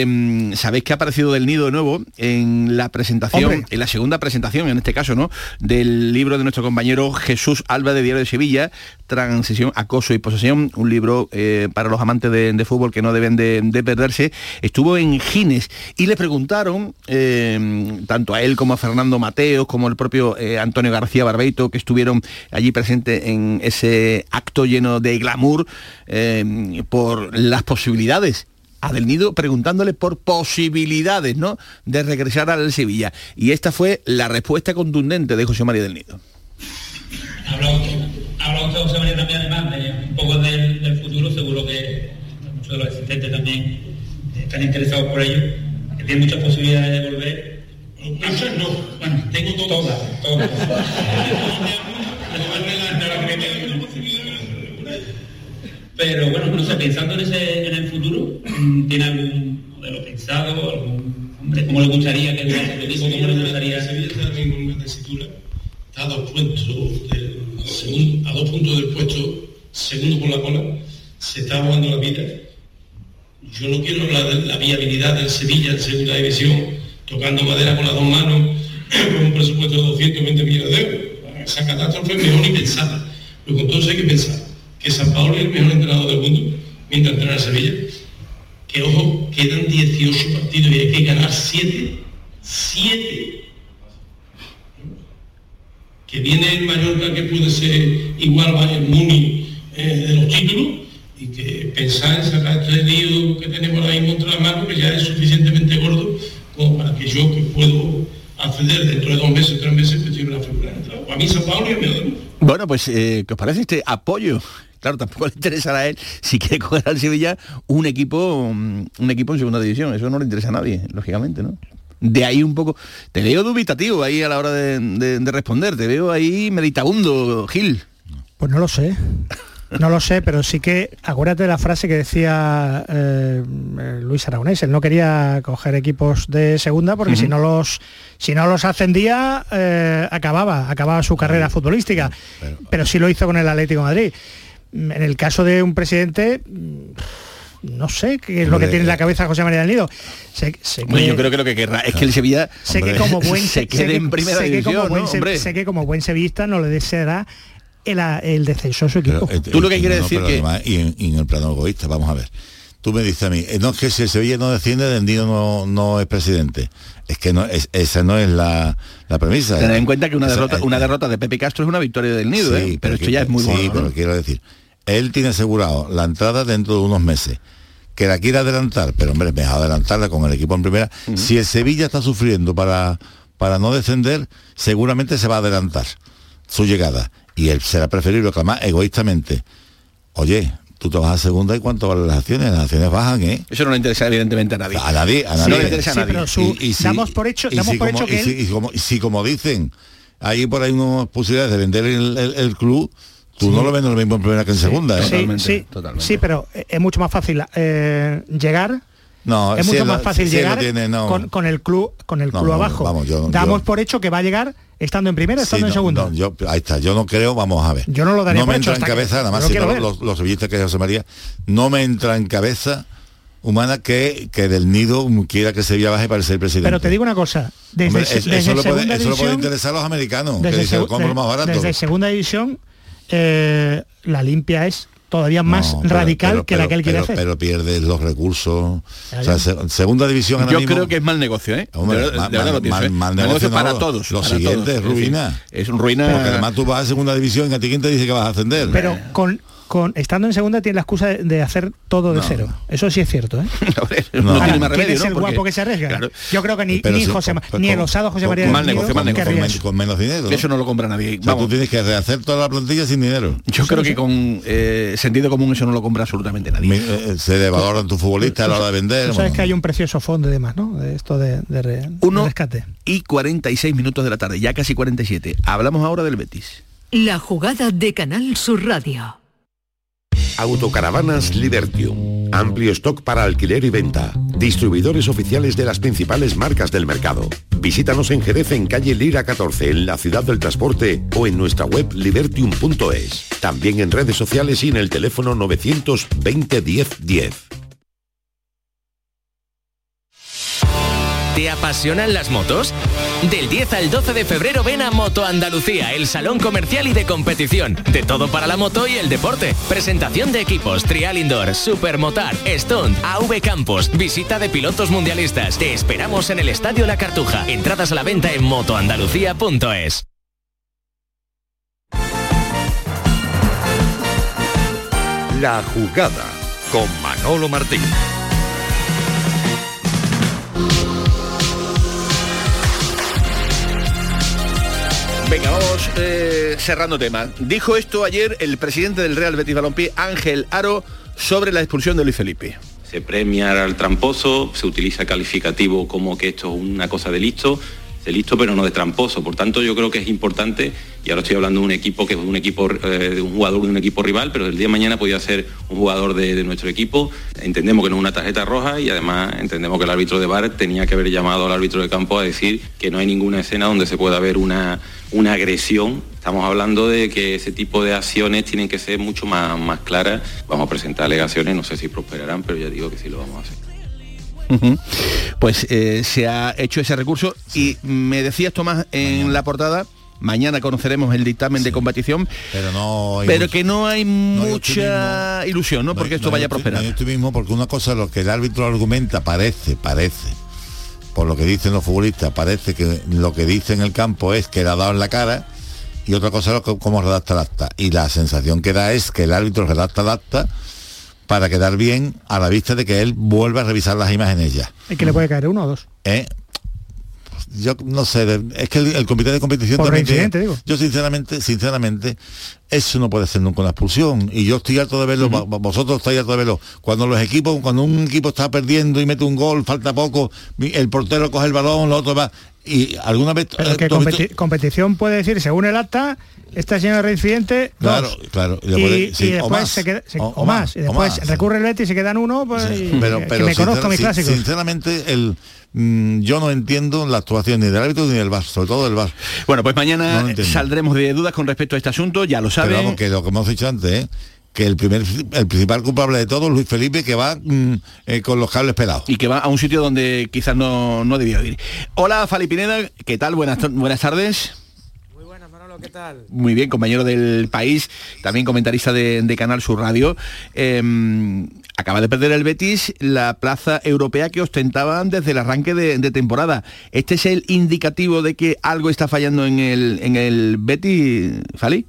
Em, Sabéis que ha aparecido del nido de nuevo en la presentación, en la segunda presentación, en este caso, ¿no? Del libro de nuestro compañero Jesús Alba de Diario de Sevilla, Transición, Acoso y Posesión, un libro eh, para los amantes de, fútbol que no deben de, perderse. Estuvo en Gines y le preguntaron, tanto a él como a Fernando Mateos, como el propio Antonio García Barbeito, que estuvieron allí presentes en ese acto lleno de glamour eh, por las posibilidades a Del Nido preguntándole por posibilidades ¿no? de regresar al Sevilla. Y esta fue la respuesta contundente de José María Del Nido. Habla usted, José María, también además de un poco del, futuro, seguro que muchos de los asistentes también están interesados por ello, que tienen muchas posibilidades de volver. Muchas no. Bueno, tengo todas. Todas. Pero bueno, no sé, pensando en, ese, en el futuro, ¿tiene algún modelo pensado? Algún, hombre, ¿Cómo le gustaría que el equipo? ¿Cómo le gustaría? Sevilla está en una tesitura, está a dos, puestos del, segundo, a dos puntos del puesto, segundo por la cola, se está jugando la vida. Yo no quiero hablar de la viabilidad del Sevilla en segunda división, tocando madera con las dos manos, con un presupuesto de 220 millones de euros. Esa catástrofe es mejor ni pensada. Pero con todo eso hay que pensar que San Pablo es el mejor entrenador del mundo mientras entrena a Sevilla. Que ojo, quedan 18 partidos y hay que ganar 7. 7. Que viene el Mallorca que puede ser igual el Muni eh, de los títulos y que pensar en sacar este lío que tenemos ahí contra la mano que ya es suficientemente gordo como para que yo que puedo acceder dentro de dos meses, tres meses, pues tiene una figura. A mí San Pablo y a mí Bueno, pues, eh, ¿qué os parece este apoyo? Claro, tampoco le interesará a él si quiere coger al Sevilla un equipo, mm, un equipo en segunda división. Eso no le interesa a nadie, lógicamente, ¿no? De ahí un poco. Te veo dubitativo ahí a la hora de, de- de responder. Te veo ahí meditabundo, Gil. Pues no lo sé. No lo sé, pero sí que acuérdate de la frase que decía eh, eh, Luis Aragonés. Él no quería coger equipos de segunda porque si no los si no los ascendía eh, acababa acababa su carrera futbolística. Pero sí lo hizo con el Atlético de Madrid. En el caso de un presidente mm, no sé qué es lo que tiene en la cabeza José María del Nido. Que- yo creo que lo que querrá es que el Sevilla sé que como buen se sé quede que- en primera que división, como buen ¿no, se- que como buen sevillista no le deseará el, el descenso a su equipo. Eh, eh, no, no, pero además, y, en, y en el plano egoísta, vamos a ver. Tú me dices a mí, eh, no es que si el Sevilla no desciende, Dendido no, no es presidente. Es que no, es, esa no es la, la premisa. Tener en cuenta que una Esa- derrota, eh, una derrota de Pepe Castro es una victoria del Nido, Sí, ¿eh? pero esto que- ya es muy sí, bueno. ¿no? pero quiero decir, él tiene asegurado la entrada dentro de unos meses. Que la quiera adelantar, pero hombre, mejor adelantarla con el equipo en primera. Si el Sevilla está sufriendo para, para no descender, seguramente se va a adelantar su llegada. Y él será preferible que además egoístamente, oye, tú te vas a segunda y cuánto valen las acciones, las acciones bajan, ¿eh? Eso no le interesa evidentemente a nadie. A nadie, a No nadie. le interesa a Sí, nadie. su- damos por hecho- y damos si por como, hecho que y si- él- y como, y si como dicen, hay por ahí unas posibilidades de vender el, el- el club, tú no lo vendes lo mismo en primera que en segunda, ¿eh? Sí, sí, sí, pero es mucho más fácil eh, llegar. No, es mucho más fácil si llegar tiene, no. con, con el club con el club no, abajo. vamos, yo- Damos yo- por hecho que va a llegar estando en primera, Sí, estando en segunda. yo, ahí está, yo no creo, vamos a ver. Yo no lo daría No por me hecho entra en que- cabeza, nada más si los, los que José María, no me entra en cabeza humana que, que del nido quiera que Sevilla baje para ser presidente. Pero te digo una cosa, desde, Hombre, se- es- desde eso, lo puede, segunda eso lo puede división, interesar a los americanos, que desde, dicen, segu- compro más barato. desde segunda división eh, la limpia es todavía más No, pero- radical pero- que la que él quiere pero- hacer. Pero pierdes los recursos. O sea, se- segunda división ahora Yo mismo- creo que es mal negocio, ¿eh? Hombre, de mal- de mal- pienso, mal- ¿eh? mal Mal negocio para no, todos. Lo para siguiente todos. es ruina. Es un ruina. Porque además tú vas a segunda división y a ti quién te dice que vas a ascender. Pero con, con estando en segunda tiene la excusa de, de hacer todo de No. cero. Eso sí es cierto, ¿eh? no Ahora, tiene más ¿quién es ¿no? el Porque- guapo que se arriesga? Claro. Yo creo que ni, ni, José, con- Ma- ni el osado José con- María mal negocio, mal negocio. con, menos dinero. Eso no lo compra nadie. O sea, tú tienes que rehacer toda la plantilla sin dinero. Yo creo que con eh, sentido común eso no lo compra absolutamente nadie. Mi- eh, se devaloran tus futbolistas a la hora de vender. Tú sabes bueno. que hay un precioso fondo y demás, ¿no? De esto de, de re- de Uno rescate. y 46 minutos de la tarde, ya casi 47. Hablamos ahora del Betis. La jugada de Canal Sur Radio. Autocaravanas Libertium. Amplio stock para alquiler y venta. Distribuidores oficiales de las principales marcas del mercado. Visítanos en Jerez en calle Lira 14 en la ciudad del transporte o en nuestra web libertium.es. También en redes sociales y en el teléfono 920 10 10. ¿Te apasionan las motos? Del 10 al 12 de febrero ven a Moto Andalucía, el salón comercial y de competición. De todo para la moto y el deporte. Presentación de equipos, trial indoor, supermotar, stunt, AV Campos, visita de pilotos mundialistas. Te esperamos en el Estadio La Cartuja. Entradas a la venta en motoandalucía.es. La jugada con Manolo Martín. Venga, vamos eh, cerrando tema. Dijo esto ayer el presidente del Real Betis Balompié, Ángel Aro, sobre la expulsión de Luis Felipe. Se premia al tramposo, se utiliza calificativo como que esto es una cosa de listo, listo pero no de tramposo. Por tanto, yo creo que es importante, y ahora estoy hablando de un equipo que es un equipo eh, un jugador de un equipo rival, pero el día de mañana podía ser un jugador de, nuestro equipo. Entendemos que no es una tarjeta roja y además entendemos que el árbitro de bar tenía que haber llamado al árbitro de campo a decir que no hay ninguna escena donde se pueda ver una, una agresión. Estamos hablando de que ese tipo de acciones tienen que ser mucho más, más claras. Vamos a presentar alegaciones, no sé si prosperarán, pero ya digo que sí lo vamos a hacer. Pues eh, se ha hecho ese recurso y me decías Tomás en la portada, mañana conoceremos el dictamen de competición, Pero no hay pero mucho- que no hay mucha ilusión, ¿no? No Porque hay- esto no vaya a prosperar. no optimismo porque una cosa lo que el árbitro argumenta, parece, parece, por lo que dicen los futbolistas, parece que lo que dice en el campo es que le ha dado en la cara y otra cosa es lo que- cómo redacta el acta. Y la sensación que da es que el árbitro redacta el acta para quedar bien a la vista de que él vuelva a revisar las imágenes ya. ¿Y que le puede caer uno o dos? ¿eh? Yo no sé, de- es que el, el comité de competición Por también tiene- yo sinceramente, sinceramente, eso no puede ser nunca una expulsión. Y yo estoy harto de verlo, vosotros estáis harto de verlo. Cuando los equipos, cuando un equipo está perdiendo y mete un gol, falta poco, el portero coge el balón, el otro va. Y alguna vez Pero eh, que visto- competición puede decir, según el acta, esta señora reincidente, Claro, dos. claro. Y, o después más, se queda, se- o- más. más, Y después más. recurre el Betis y se quedan uno, pues, Sí, y- pero, que me conozco mis clásicos. sinceramente el mm, yo no entiendo la actuación ni del árbitro ni del VAR, sobre todo del VAR. Bueno, pues mañana saldremos de dudas con respecto a este asunto, ya lo Pero saben. vamos, que lo que hemos dicho antes, ¿eh? que el primer el principal culpable de todo Luis Felipe que va mm, eh, con los cables pelados. y que va a un sitio donde quizás no, no debió ir. Hola, Fali Pineda, ¿qué tal? Buenas, buenas tardes. ¿Qué tal? Muy bien, compañero del país, también comentarista de, de Canal Sur Radio. Eh, acaba de perder el Betis la plaza europea que ostentaban desde el arranque de, de temporada. ¿Este es el indicativo de que algo está fallando en el, en el Betis, Fali?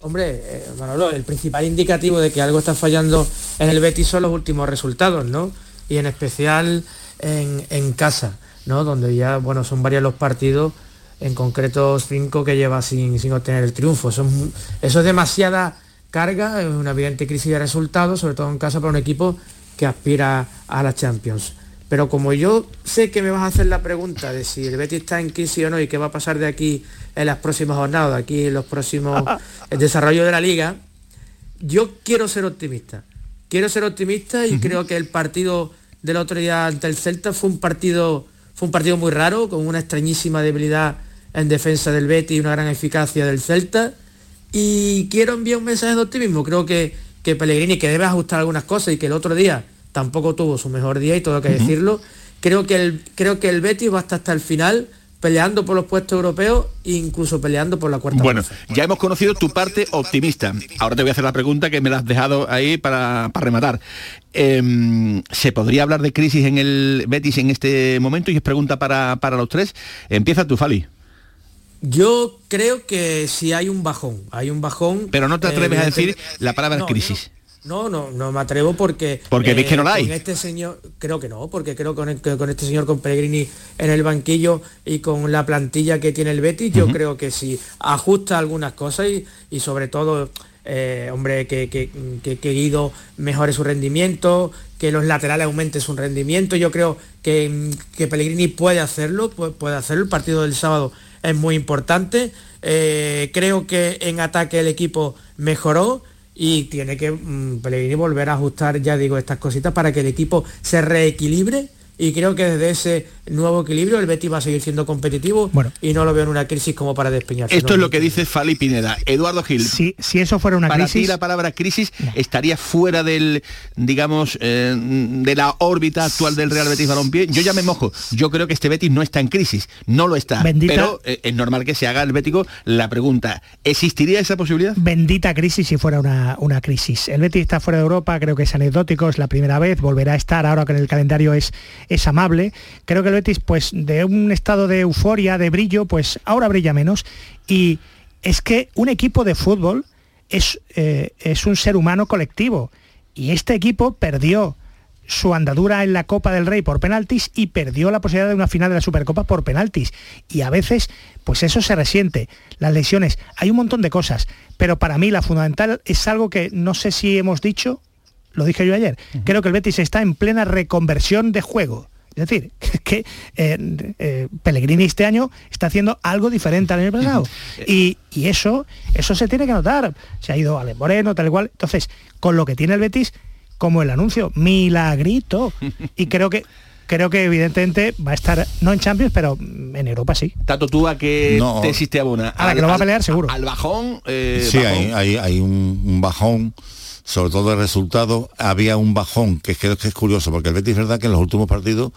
Hombre, eh, Manolo, el principal indicativo de que algo está fallando en el Betis son los últimos resultados, ¿no? Y en especial en, en casa, ¿no? Donde ya, bueno, son varios los partidos, en concreto cinco que lleva sin, sin obtener el triunfo. Eso es, mu- eso es demasiada carga, es una evidente crisis de resultados, sobre todo en casa para un equipo que aspira a la Champions. Pero como yo sé que me vas a hacer la pregunta de si el Betis está en crisis o no y qué va a pasar de aquí en las próximas jornadas, de aquí en los próximos el desarrollo de la liga, yo quiero ser optimista. Quiero ser optimista y creo que el partido del otro día ante el Celta fue un partido fue un partido muy raro con una extrañísima debilidad en defensa del Betis y una gran eficacia del Celta y quiero enviar un mensaje de optimismo. Creo que, que Pellegrini, que debe ajustar algunas cosas y que el otro día tampoco tuvo su mejor día y todo hay que decirlo, creo que, el, creo que el Betis va a estar hasta el final peleando por los puestos europeos e incluso peleando por la cuarta Bueno, plaza. ya hemos conocido tu parte optimista. Ahora te voy a hacer la pregunta que me la has dejado ahí para, para rematar. Em, ¿Se podría hablar de crisis en el Betis en este momento? Y es pregunta para, para los tres. Empieza tú, Fali. Yo creo que si hay un bajón, hay un bajón. Pero no te atreves a decir la palabra No, crisis. No, no, no me atrevo porque... eh, Porque veis que no la hay. Con este señor, creo que no, porque creo con, el- con este señor, con Pellegrini en el banquillo y con la plantilla que tiene el Betis, yo creo que si ajusta algunas cosas y, y sobre todo, eh, hombre, que, que, que- que Guido mejore su rendimiento, que los laterales aumenten su rendimiento, yo creo que, que Pellegrini puede hacerlo, pu- puede hacerlo, el partido del sábado es muy importante, Eh, creo que en ataque el equipo mejoró, y tiene que mm, Pellegrini volver a ajustar, ya digo, estas cositas para que el equipo se reequilibre y creo que desde ese nuevo equilibrio el Betis va a seguir siendo competitivo y no lo veo en una crisis como para despeñarse. Esto No, es lo que dice Fali Pineda. Eduardo Gil. Si, si eso fuera una para crisis... ti la palabra crisis estaría fuera del, digamos, eh, de la órbita actual del Real Betis Balompié. Yo ya me mojo. Yo creo que este Betis no está en crisis. No lo está. Bendita- Pero eh, es normal que se haga el bético la pregunta. ¿Existiría esa posibilidad? Bendita crisis si fuera una, una crisis. El Betis está fuera de Europa, creo que es anecdótico, es la primera vez, volverá a estar ahora que el calendario es, es amable. Creo que el Betis, pues de un estado de euforia, de brillo, pues ahora brilla menos. Y es que un equipo de fútbol es, eh, es un ser humano colectivo. Y este equipo perdió su andadura en la Copa del Rey por penaltis y perdió la posibilidad de una final de la Supercopa por penaltis. Y a veces, pues eso se resiente. Las lesiones, hay un montón de cosas, pero para mí la fundamental es algo que no sé si hemos dicho, lo dije yo ayer, creo que el Betis está en plena reconversión de juego. Es decir, que eh, eh, Pellegrini este año está haciendo algo diferente al año pasado. Y, y eso, eso se tiene que notar. Se ha ido Alex Moreno, tal y cual. Entonces, con lo que tiene el Betis, como el anuncio, milagrito. Y creo que creo que evidentemente va a estar, no en Champions, pero en Europa sí. Tato, tú a qué No. tesis te abona. A la que lo va a pelear, seguro. Al bajón. eh, sí, bajón. hay, hay, hay un, un bajón, sobre todo de resultados. Había un bajón, que creo que es curioso, porque el Betis es verdad que en los últimos partidos,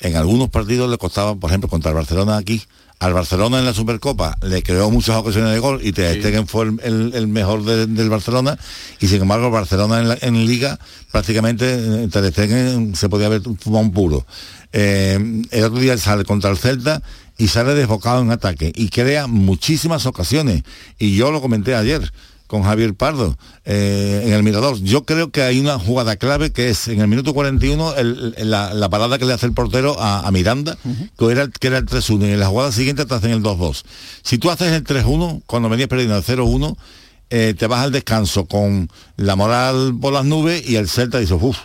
en algunos partidos le costaba, por ejemplo, contra el Barcelona aquí, al Barcelona en la Supercopa le creó muchas ocasiones de gol y Ter Stegen fue el, el- el mejor de- del Barcelona y sin embargo el Barcelona en, la- en Liga prácticamente eh, Ter Stegen se podía haber fumado un puro. Eh, el otro día sale contra el Celta y sale desbocado en ataque y crea muchísimas ocasiones y yo lo comenté ayer con Javier Pardo eh, en el Mirador. Yo creo que hay una jugada clave que es en el minuto 41 el- la, la parada que le hace el portero a, a Miranda, que, era, el- que era el 3-1, y en la jugada siguiente te hacen el 2-2. Si tú haces el 3-1, cuando venías perdiendo el 0-1, eh, te vas al descanso con la moral por las nubes y el Celta dice, uff,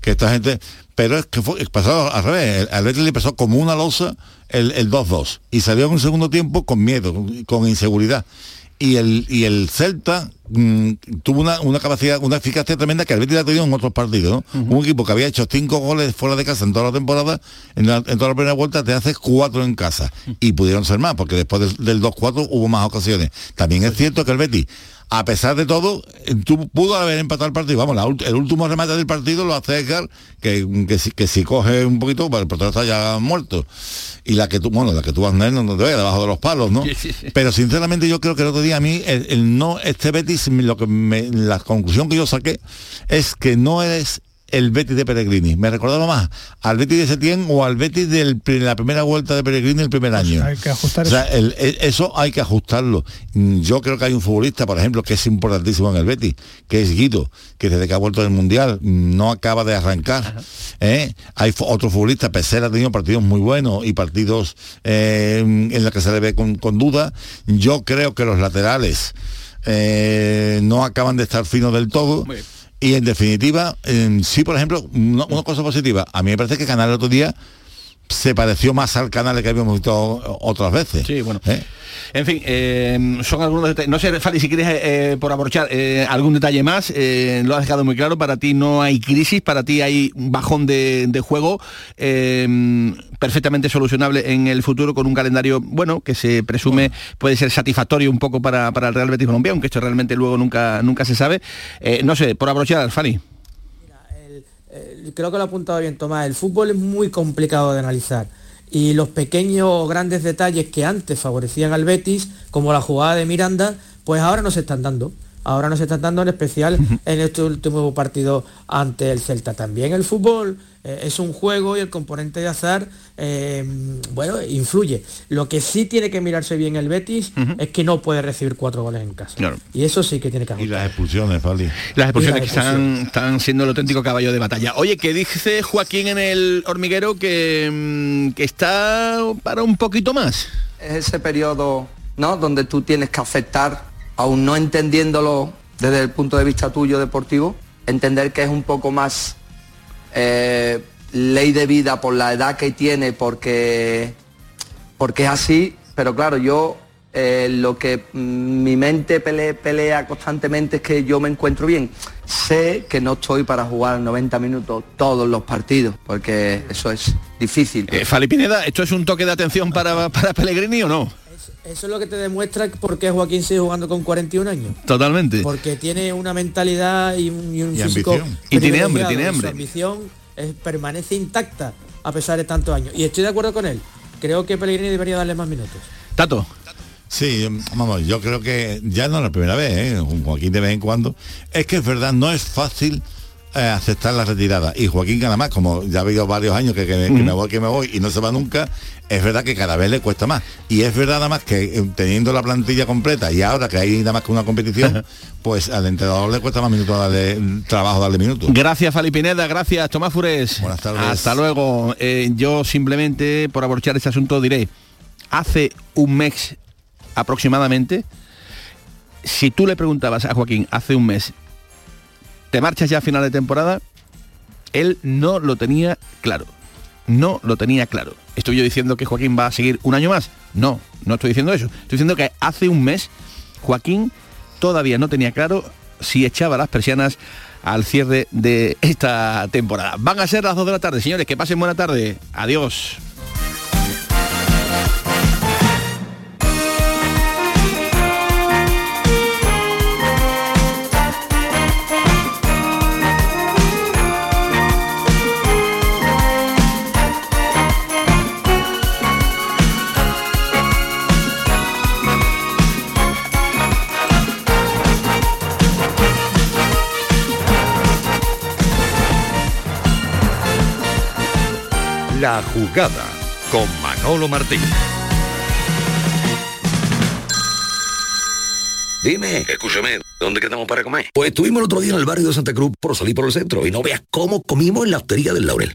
que esta gente... Pero es que fue, pasó al revés, el Atlético le pasó como una losa el, el 2-2 y salió en un segundo tiempo con miedo, con inseguridad. Y el, y el Celta mm, tuvo una, una capacidad, una eficacia tremenda que el Betis ha tenido en otros partidos. ¿no? Un equipo que había hecho cinco goles fuera de casa en toda la temporada, en, la- en toda la primera vuelta te hace cuatro en casa. Y pudieron ser más, porque después del, del 2-4 hubo más ocasiones. También es cierto que el Betis, a pesar de todo, tu- pudo haber empatado el partido. Vamos, la el último remate del partido lo hace Edgar, que, que, si, que si coge un poquito, el portero está ya muerto. Y la que tú, bueno, la que tú vas no no te ve, debajo de los palos, ¿no? Pero sinceramente yo creo que el otro día a mí, el, el no, este Betis, lo que me- la conclusión que yo saqué es que no eres el Betis de Pellegrini. Me recordaba más al Betis de Setién o al Betis de la primera vuelta de Pellegrini el primer año. hay que ajustar O sea, el- el- eso hay que ajustarlo. Yo creo que hay un futbolista, por ejemplo, que es importantísimo en el Betis, que es Guido, que desde que ha vuelto del Mundial no acaba de arrancar. ¿eh? Hay otro futbolista, Pesera ha tenido partidos muy buenos y partidos eh, en los que se le ve con, con duda. Yo creo que los laterales eh, no acaban de estar finos del todo. Y en definitiva, sí, por ejemplo, una, una cosa positiva. A mí me parece que Canal el otro día se pareció más al canal que habíamos visto otras veces. Sí, bueno. ¿Eh? En fin, eh, son algunos detalles. No sé, Fali, si quieres, eh, por abrochar algún detalle más, lo has dejado muy claro. Para ti no hay crisis, para ti hay un bajón de, de juego perfectamente solucionable en el futuro con un calendario, bueno, que se presume puede ser satisfactorio un poco para, para el Real Betis Colombia, aunque esto realmente luego nunca, nunca se sabe. No sé, por abrochar, Fali. Eh, creo que lo ha apuntado bien Tomás, el fútbol es muy complicado de analizar y los pequeños o grandes detalles que antes favorecían al Betis, como la jugada de Miranda, pues ahora no se están dando. Ahora no se están dando en especial en este último partido ante el Celta. También el fútbol eh, es un juego y el componente de azar, eh, bueno, influye. Lo que sí tiene que mirarse bien el Betis es que no puede recibir cuatro goles en casa. Claro. Y eso sí que tiene que Y ajustar. las expulsiones, Fali. Las expulsiones Y que están, están siendo el auténtico caballo de batalla. Oye, que dice Joaquín en el hormiguero que, mm, que está para un poquito más. es ese periodo ¿no? donde tú tienes que aceptar, aún no entendiéndolo desde el punto de vista tuyo deportivo, entender que es un poco más eh, ley de vida por la edad que tiene, porque, porque es así, pero claro, yo eh, lo que mm, mi mente pele- pelea constantemente es que yo me encuentro bien. Sé que no estoy para jugar 90 minutos todos los partidos, porque eso es difícil. Eh, Fali Pineda, ¿esto es un toque de atención para, para Pellegrini o no? Eso es lo que te demuestra por qué Joaquín sigue jugando con 41 años. Totalmente. Porque tiene una mentalidad y un, y un Y físico ambición. Y tiene hambre, tiene hambre. Su ambición permanece intacta a pesar de tantos años. Y estoy de acuerdo con él. Creo que Pellegrini debería darle más minutos. Tato. Sí, vamos, yo creo que ya no es la primera vez, ¿eh? Joaquín de vez en cuando. Es que es verdad, no es fácil eh, aceptar la retirada. Y Joaquín nada más, como ya ha habido varios años que, que me, que me voy, que me voy y no se va nunca, es verdad que cada vez le cuesta más. Y es verdad nada más que eh, teniendo la plantilla completa y ahora que hay nada más que una competición, pues al entrenador le cuesta más minutos darle trabajo, darle minutos. Gracias Fali Pineda, gracias Tomás Fures. Buenas tardes. Hasta luego. Eh, yo simplemente, por abrochar este asunto, diré, hace un mes aproximadamente, si tú le preguntabas a Joaquín hace un mes, ¿te marchas ya a final de temporada? Él no lo tenía claro. No lo tenía claro. ¿Estoy yo diciendo que Joaquín va a seguir un año más? No, no estoy diciendo eso. Estoy diciendo que hace un mes Joaquín todavía no tenía claro si echaba las persianas al cierre de esta temporada. Van a ser las 2 de la tarde, señores. Que pasen buena tarde. Adiós. La jugada con Manolo Martín. Dime, escúchame, ¿Dónde quedamos para comer? Pues estuvimos el otro día en el barrio de Santa Cruz por salir por el centro y no veas cómo comimos en la hostería del Laurel.